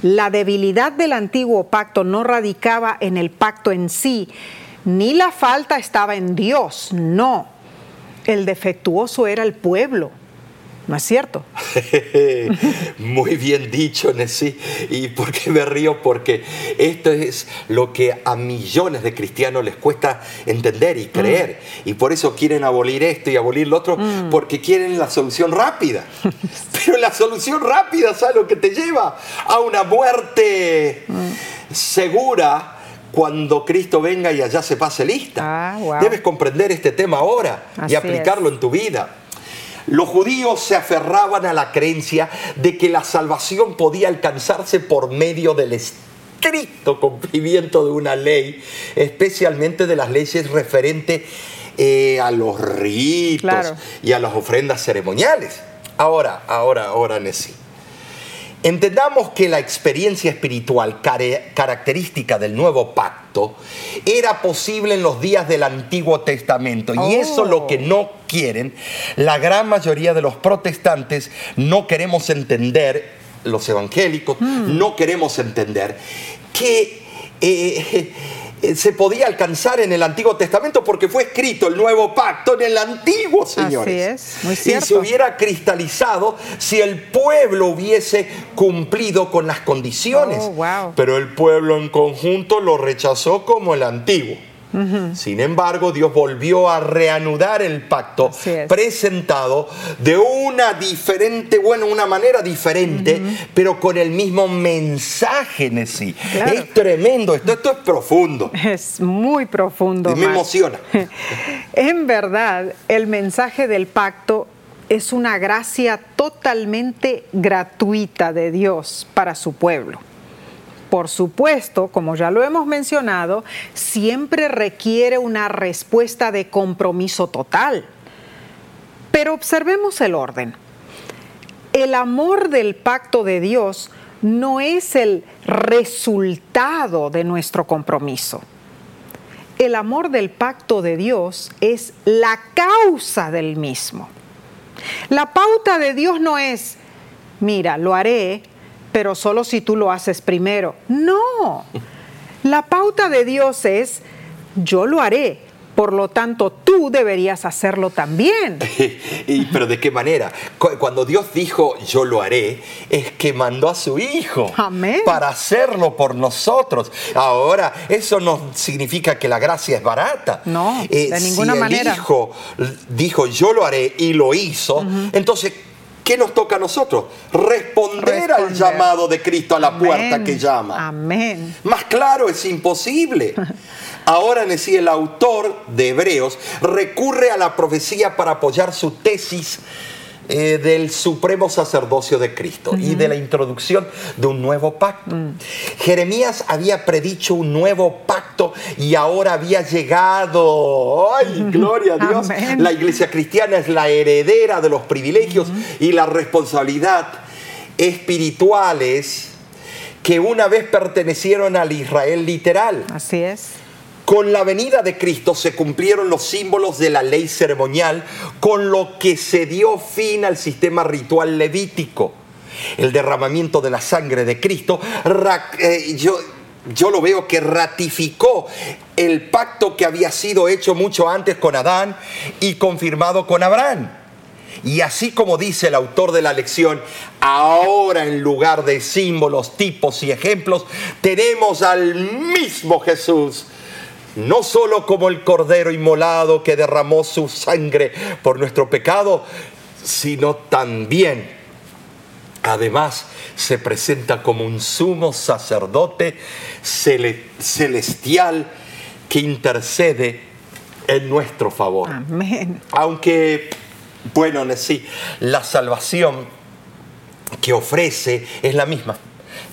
la debilidad del antiguo pacto no radicaba en el pacto en sí, ni la falta estaba en Dios, no. El defectuoso era el pueblo ¿No es cierto? Muy bien dicho, Nessie. ¿Y por qué me río? Porque esto es lo que a millones de cristianos les cuesta entender y creer. Mm. Y por eso quieren abolir esto y abolir lo otro, mm. porque quieren la solución rápida. Pero la solución rápida, ¿sabes lo que te lleva? A una muerte mm. segura cuando Cristo venga y allá se pase lista. Ah, Debes comprender este tema ahora y aplicarlo en tu vida. Los judíos se aferraban a la creencia de que la salvación podía alcanzarse por medio del estricto cumplimiento de una ley, especialmente de las leyes referentes eh, a los ritos y a las ofrendas ceremoniales. Ahora, ahora, ahora, Nessie. Entendamos que la experiencia espiritual característica del nuevo pacto era posible en los días del Antiguo Testamento y eso es lo que oh. no quieren. La gran mayoría de los protestantes no queremos entender, los evangélicos hmm. no queremos entender que... Eh, se podía alcanzar en el Antiguo Testamento porque fue escrito el nuevo pacto en el Antiguo, señores. Así es, muy cierto. Y se hubiera cristalizado si el pueblo hubiese cumplido con las condiciones. Oh, Pero el pueblo en conjunto lo rechazó como el Antiguo. Sin embargo, Dios volvió a reanudar el pacto presentado de una diferente, bueno, una manera diferente, pero con el mismo mensaje en sí. Es tremendo, esto, esto es profundo. Es muy profundo. me emociona. en verdad, el mensaje del pacto es una gracia totalmente gratuita de Dios para su pueblo por supuesto, como ya lo hemos mencionado, siempre requiere una respuesta de compromiso total. Pero observemos el orden. El amor del pacto de Dios no es el resultado de nuestro compromiso. El amor del pacto de Dios es la causa del mismo. La pauta de Dios no es, mira, lo haré pero solo si tú lo haces primero. No, la pauta de Dios es, yo lo haré, por lo tanto, tú deberías hacerlo también. ¿Y, ¿Pero de qué manera? Cuando Dios dijo, yo lo haré, es que mandó a su Hijo Amén. para hacerlo por nosotros. Ahora, eso no significa que la gracia es barata. No, de eh, ninguna manera. El Hijo dijo, yo lo haré y lo hizo, entonces ¿qué nos toca a nosotros? Responder, al llamado de Cristo a la puerta que llama. Amén. Más claro es imposible. Ahora sí, el autor de Hebreos recurre a la profecía para apoyar su tesis eh, del supremo sacerdocio de Cristo y de la introducción de un nuevo pacto. Mm. Jeremías había predicho un nuevo pacto y ahora había llegado. ¡Ay, gloria a Dios! La iglesia cristiana es la heredera de los privilegios y la responsabilidad espirituales que una vez pertenecieron al Israel literal. Así es. Con la venida de Cristo se cumplieron los símbolos de la ley ceremonial, con lo que se dio fin al sistema ritual levítico. El derramamiento de la sangre de Cristo, eh, yo, yo lo veo que ratificó el pacto que había sido hecho mucho antes con Adán y confirmado con Abraham. Y así como dice el autor de la lección, ahora en lugar de símbolos, tipos y ejemplos, tenemos al mismo Jesús no solo como el cordero inmolado que derramó su sangre por nuestro pecado, sino también, además, se presenta como un sumo sacerdote celestial que intercede en nuestro favor. Amén. Aunque, bueno, sí, la salvación que ofrece es la misma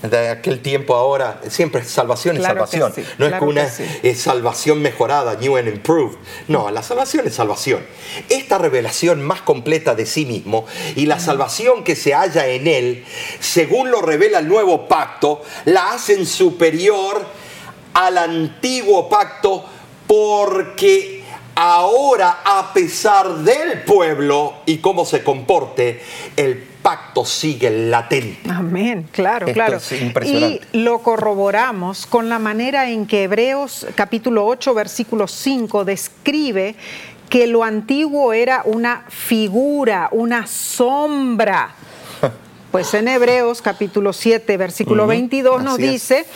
de aquel tiempo ahora, siempre salvación es salvación. no es una salvación mejorada, new and improved. No, la salvación es salvación. Esta revelación más completa de sí mismo y la salvación que se halla en él, según lo revela el nuevo pacto, la hacen superior al antiguo pacto porque ahora a pesar del pueblo y cómo se comporte, el pacto sigue latente. Amén, claro, claro. Y lo corroboramos con la manera en que Hebreos capítulo 8, versículo 5 describe que lo antiguo era una figura, una sombra. Pues en Hebreos capítulo 7, versículo 22 nos dice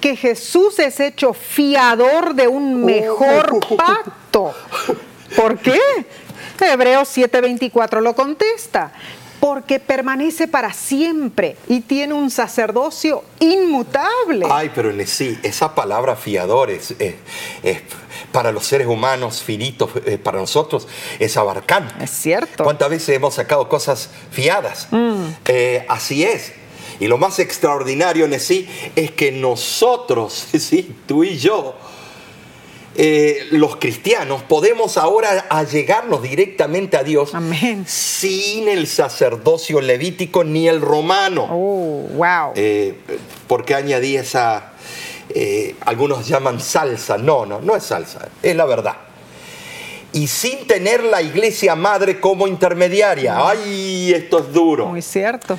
que Jesús es hecho fiador de un mejor pacto. ¿Por qué? Hebreos 7:24 lo contesta porque permanece para siempre y tiene un sacerdocio inmutable. Ay, pero sí, esa palabra fiador es, para los seres humanos finitos, eh, para nosotros es abarcante. Es cierto. ¿Cuántas veces hemos sacado cosas fiadas? Mm. Eh, así es. Y lo más extraordinario en sí es que nosotros, ¿sí? tú y yo, eh, los cristianos podemos ahora allegarnos directamente a Dios sin el sacerdocio levítico ni el romano. Oh, wow. Eh, porque añadí esa, eh, algunos llaman salsa. No, no, no es salsa, es la verdad. Y sin tener la iglesia madre como intermediaria. ¡Ay, esto es duro! Muy cierto.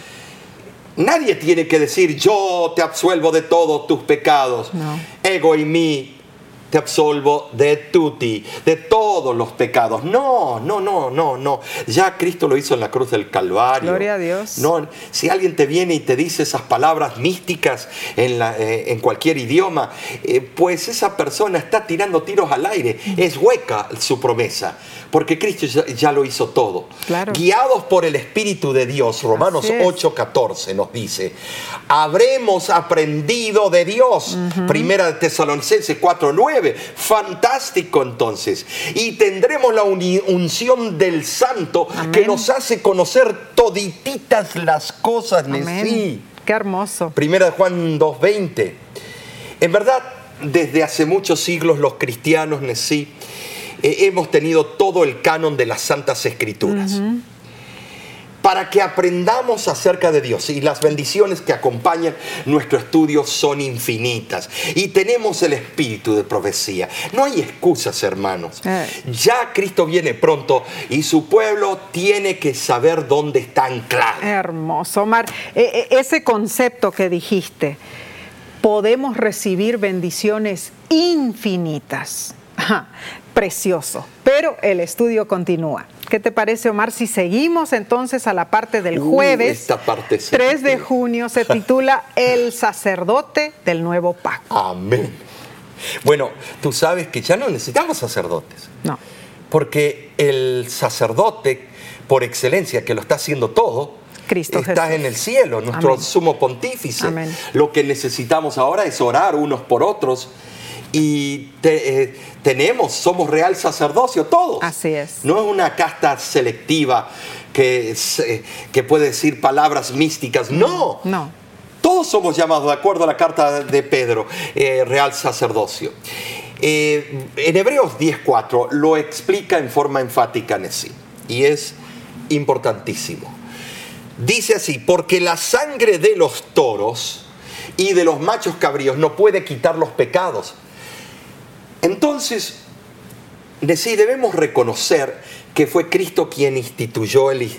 Nadie tiene que decir, yo te absuelvo de todos tus pecados. Ego y mí te absolvo de tutti, de todos los pecados. No, no, no, no, no. Ya Cristo lo hizo en la cruz del Calvario. Gloria a Dios. No, si alguien te viene y te dice esas palabras místicas en, la, eh, en cualquier idioma, eh, pues esa persona está tirando tiros al aire. Es hueca su promesa, porque Cristo ya, lo hizo todo. Guiados por el Espíritu de Dios, Romanos 8:14 nos dice, habremos aprendido de Dios. Primera de Tesalonicenses 4:9 Fantástico entonces. Y tendremos la unción del Santo que nos hace conocer todititas las cosas. Sí. Qué hermoso. Primera de Juan 2.20. En verdad, desde hace muchos siglos los cristianos, sí, eh, hemos tenido todo el canon de las Santas Escrituras para que aprendamos acerca de Dios. Y las bendiciones que acompañan nuestro estudio son infinitas. Y tenemos el espíritu de profecía. No hay excusas, hermanos. Ya Cristo viene pronto y su pueblo tiene que saber dónde está anclado. Hermoso, Omar. E, e, ese concepto que dijiste, podemos recibir bendiciones infinitas. Precioso. Pero el estudio continúa. ¿Qué te parece, Omar? Si seguimos entonces a la parte del jueves, esta parte 3 de junio, se titula El sacerdote del nuevo pacto. Amén. Bueno, tú sabes que ya no necesitamos sacerdotes. No. Porque el sacerdote, por excelencia, que lo está haciendo todo, Cristo está en el cielo, nuestro sumo pontífice. Amén. Lo que necesitamos ahora es orar unos por otros y eh, tenemos, somos real sacerdocio todos. Así es. No es una casta selectiva que, que puede decir palabras místicas. No. No. Todos somos llamados, de acuerdo a la carta de Pedro, eh, real sacerdocio. Eh, en Hebreos 10.4 lo explica en forma enfática en sí. Y es importantísimo. Dice así, porque la sangre de los toros y de los machos cabríos no puede quitar los pecados entonces, sí, debemos reconocer que fue Cristo quien instituyó el,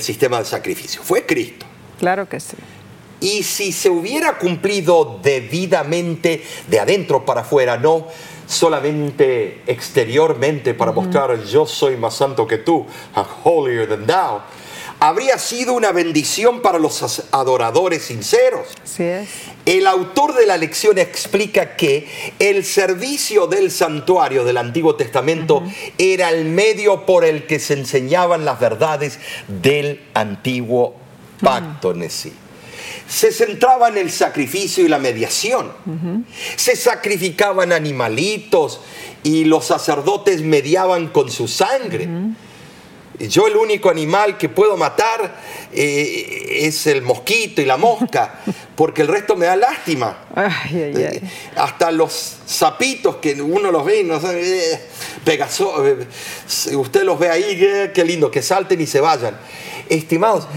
sistema de sacrificio. Fue Cristo. Claro que sí. Y si se hubiera cumplido debidamente de adentro para afuera, no solamente exteriormente para mostrar yo soy más santo que tú, holier than thou, habría sido una bendición para los adoradores sinceros. El autor de la lección explica que el servicio del santuario del Antiguo Testamento era el medio por el que se enseñaban las verdades del antiguo pacto en sí se centraba en el sacrificio y la mediación. Se sacrificaban animalitos y los sacerdotes mediaban con su sangre. Yo el único animal que puedo matar eh, es el mosquito y la mosca, porque el resto me da lástima. Eh, hasta los sapitos que uno los ve y no sabe, eh, Pegaso, usted los ve ahí, qué lindo, que salten y se vayan. Estimados,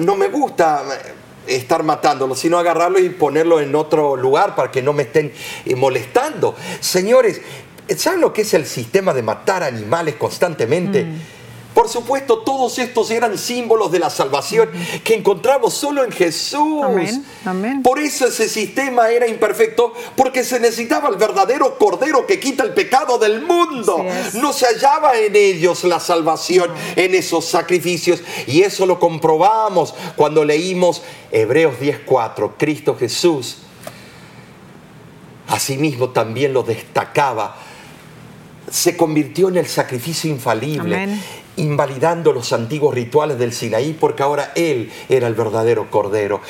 no, me gusta estar matándolos, sino agarrarlos y ponerlos en otro lugar para que no me estén molestando. Señores, ¿Saben lo que es el sistema de matar animales constantemente? Mm. Por supuesto, todos estos eran símbolos de la salvación que encontramos solo en Jesús. Amén, Por eso ese sistema era imperfecto, porque se necesitaba el verdadero cordero que quita el pecado del mundo. No se hallaba en ellos la salvación, en esos sacrificios. Y eso lo comprobamos cuando leímos Hebreos 10:4. Cristo Jesús asimismo también lo destacaba se convirtió en el sacrificio infalible, invalidando los antiguos rituales del Sinaí, porque ahora Él era el verdadero Cordero.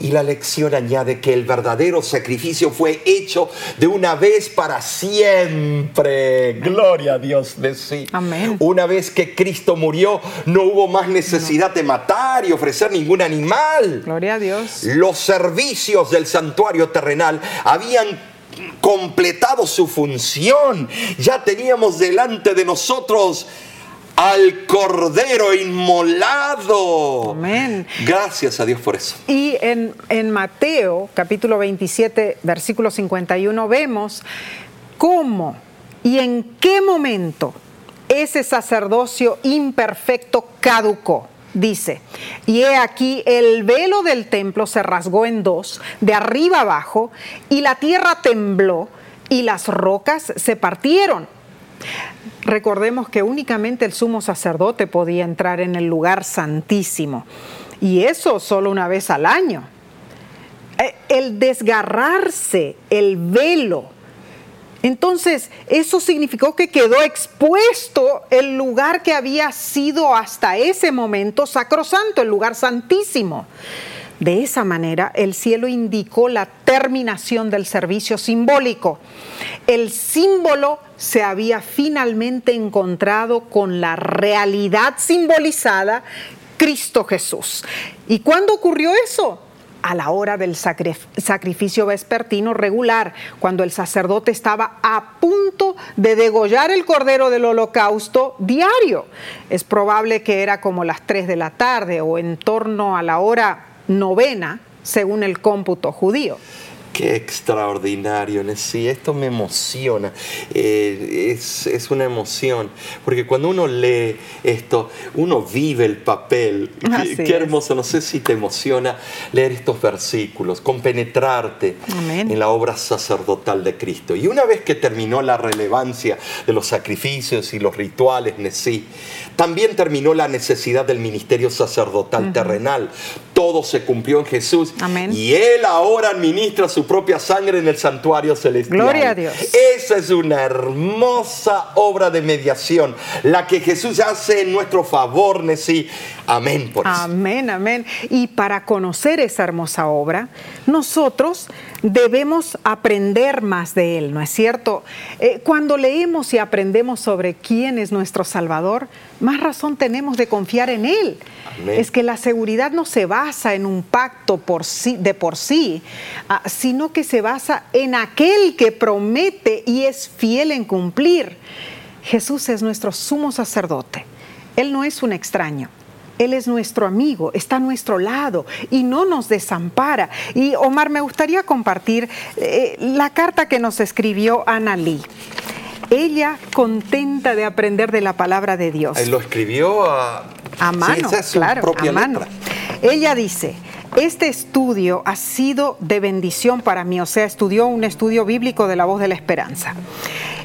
Y la lección añade que el verdadero sacrificio fue hecho de una vez para siempre. Gloria a Dios de sí. Amén. Una vez que Cristo murió, no hubo más necesidad de matar y ofrecer ningún animal. Gloria a Dios. Los servicios del santuario terrenal habían completado su función. Ya teníamos delante de nosotros al Cordero inmolado. Amén. Gracias a Dios por eso. Y en, en, Mateo, capítulo 27, versículo 51, vemos cómo y en qué momento ese sacerdocio imperfecto caducó dice, y he aquí el velo del templo se rasgó en dos, de arriba abajo, y la tierra tembló, y las rocas se partieron. Recordemos que únicamente el sumo sacerdote podía entrar en el lugar santísimo, y eso solo una vez al año. Eh, el desgarrarse, el velo, entonces, eso significó que quedó expuesto el lugar que había sido hasta ese momento sacrosanto, el lugar santísimo. De esa manera, el cielo indicó la terminación del servicio simbólico. El símbolo se había finalmente encontrado con la realidad simbolizada, Cristo Jesús. ¿Y cuándo ocurrió eso? a la hora del sacrificio vespertino regular, cuando el sacerdote estaba a punto de degollar el cordero del holocausto diario. Es probable que era como las 3 de la tarde o en torno a la hora novena, según el cómputo judío. Qué extraordinario, sí, esto me emociona, eh, es, una emoción, porque cuando uno lee esto, uno vive el papel. Qué, hermoso, no sé si te emociona leer estos versículos, compenetrarte en la obra sacerdotal de Cristo. Y una vez que terminó la relevancia de los sacrificios y los rituales, sí, también terminó la necesidad del ministerio sacerdotal terrenal. Todo se cumplió en Jesús. Y Él ahora administra su propia sangre en el santuario celestial. Gloria a Dios. Esa es una hermosa obra de mediación, la que Jesús hace en nuestro favor, Nesí. Amén. Por amén, amén. Y para conocer esa hermosa obra, nosotros debemos aprender más de Él, ¿no es cierto? Eh, cuando leemos y aprendemos sobre quién es nuestro Salvador, más razón tenemos de confiar en Él. Es que la seguridad no se basa en un pacto por sí, de por sí, ah, sino que se basa en aquel que promete y es fiel en cumplir. Jesús es nuestro sumo sacerdote. Él no es un extraño. Él es nuestro amigo, está a nuestro lado y no nos desampara. Y Omar, me gustaría compartir eh, la carta que nos escribió Ana Lee. Ella contenta de aprender de la palabra de Dios. Lo escribió a, a mano, claro, a mano. Ella dice, este estudio ha sido de bendición para mí, o sea, estudió un estudio bíblico de la voz de la esperanza.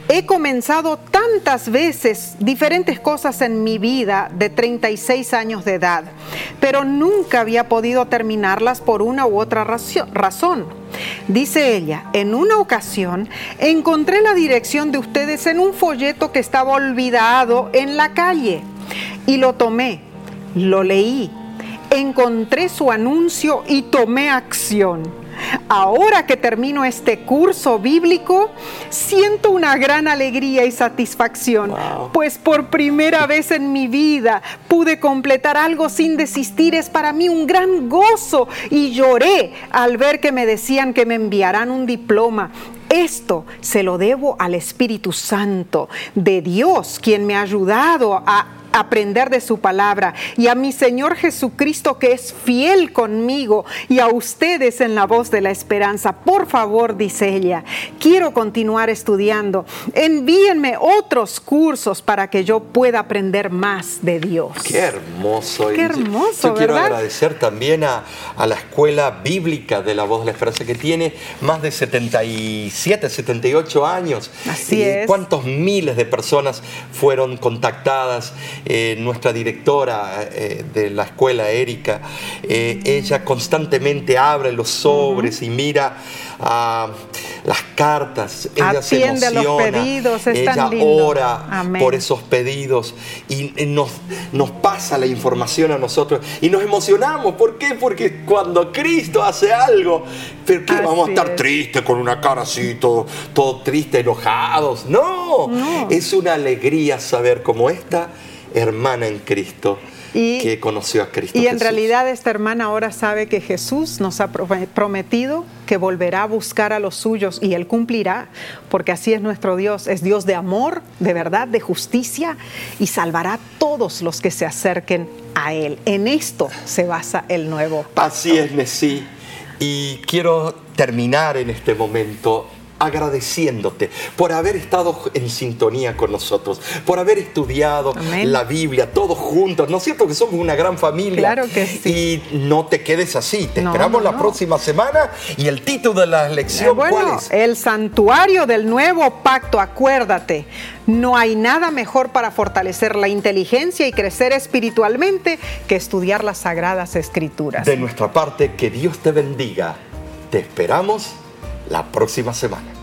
He comenzado tantas veces diferentes cosas en mi vida de 36 años de edad, pero nunca había podido terminarlas por una u otra razón. Dice ella, en una ocasión encontré la dirección de ustedes en un folleto que estaba olvidado en la calle y lo tomé, lo leí, encontré su anuncio y tomé acción. Ahora que termino este curso bíblico, siento una gran alegría y satisfacción, pues por primera vez en mi vida pude completar algo sin desistir. Es para mí un gran gozo y lloré al ver que me decían que me enviarán un diploma esto se lo debo al Espíritu Santo de Dios, quien me ha ayudado a aprender de su palabra y a mi Señor Jesucristo que es fiel conmigo y a ustedes en la voz de la esperanza. Por favor, dice ella, quiero continuar estudiando. Envíenme otros cursos para que yo pueda aprender más de Dios. Qué hermoso. Qué hermoso. Yo quiero agradecer también a, a, la Escuela Bíblica de la Voz de la Esperanza que tiene más de 77, 78 años. Así es. ¿Cuántos miles de personas fueron contactadas? Eh, nuestra directora eh, de la escuela, Erika, eh, ella constantemente abre los sobres y mira a las cartas, ella se emociona, los pedidos, ella ora por esos pedidos y nos, nos pasa la información a nosotros y nos emocionamos. ¿Por qué? Porque cuando Cristo hace algo, ¿por qué vamos a estar tristes con una cara así, todo, todo triste, enojados? No, no, es una alegría saber cómo esta hermana en Cristo que conoció a Cristo. Y en realidad esta hermana ahora sabe que Jesús nos ha prometido que volverá a buscar a los suyos y Él cumplirá, porque así es nuestro Dios. Es Dios de amor, de verdad, de justicia y salvará a todos los que se acerquen a Él. En esto se basa el nuevo pacto. Así es, Messi. Y quiero terminar en este momento agradeciéndote por haber estado en sintonía con nosotros, por haber estudiado la Biblia todos juntos. ¿No es cierto que somos una gran familia? Claro que sí. Y no te quedes así. Te esperamos la próxima semana. Y el título de la lección, ¿cuál es? El santuario del nuevo pacto. Acuérdate, no hay nada mejor para fortalecer la inteligencia y crecer espiritualmente que estudiar las sagradas escrituras. De nuestra parte, que Dios te bendiga. Te esperamos la próxima semana.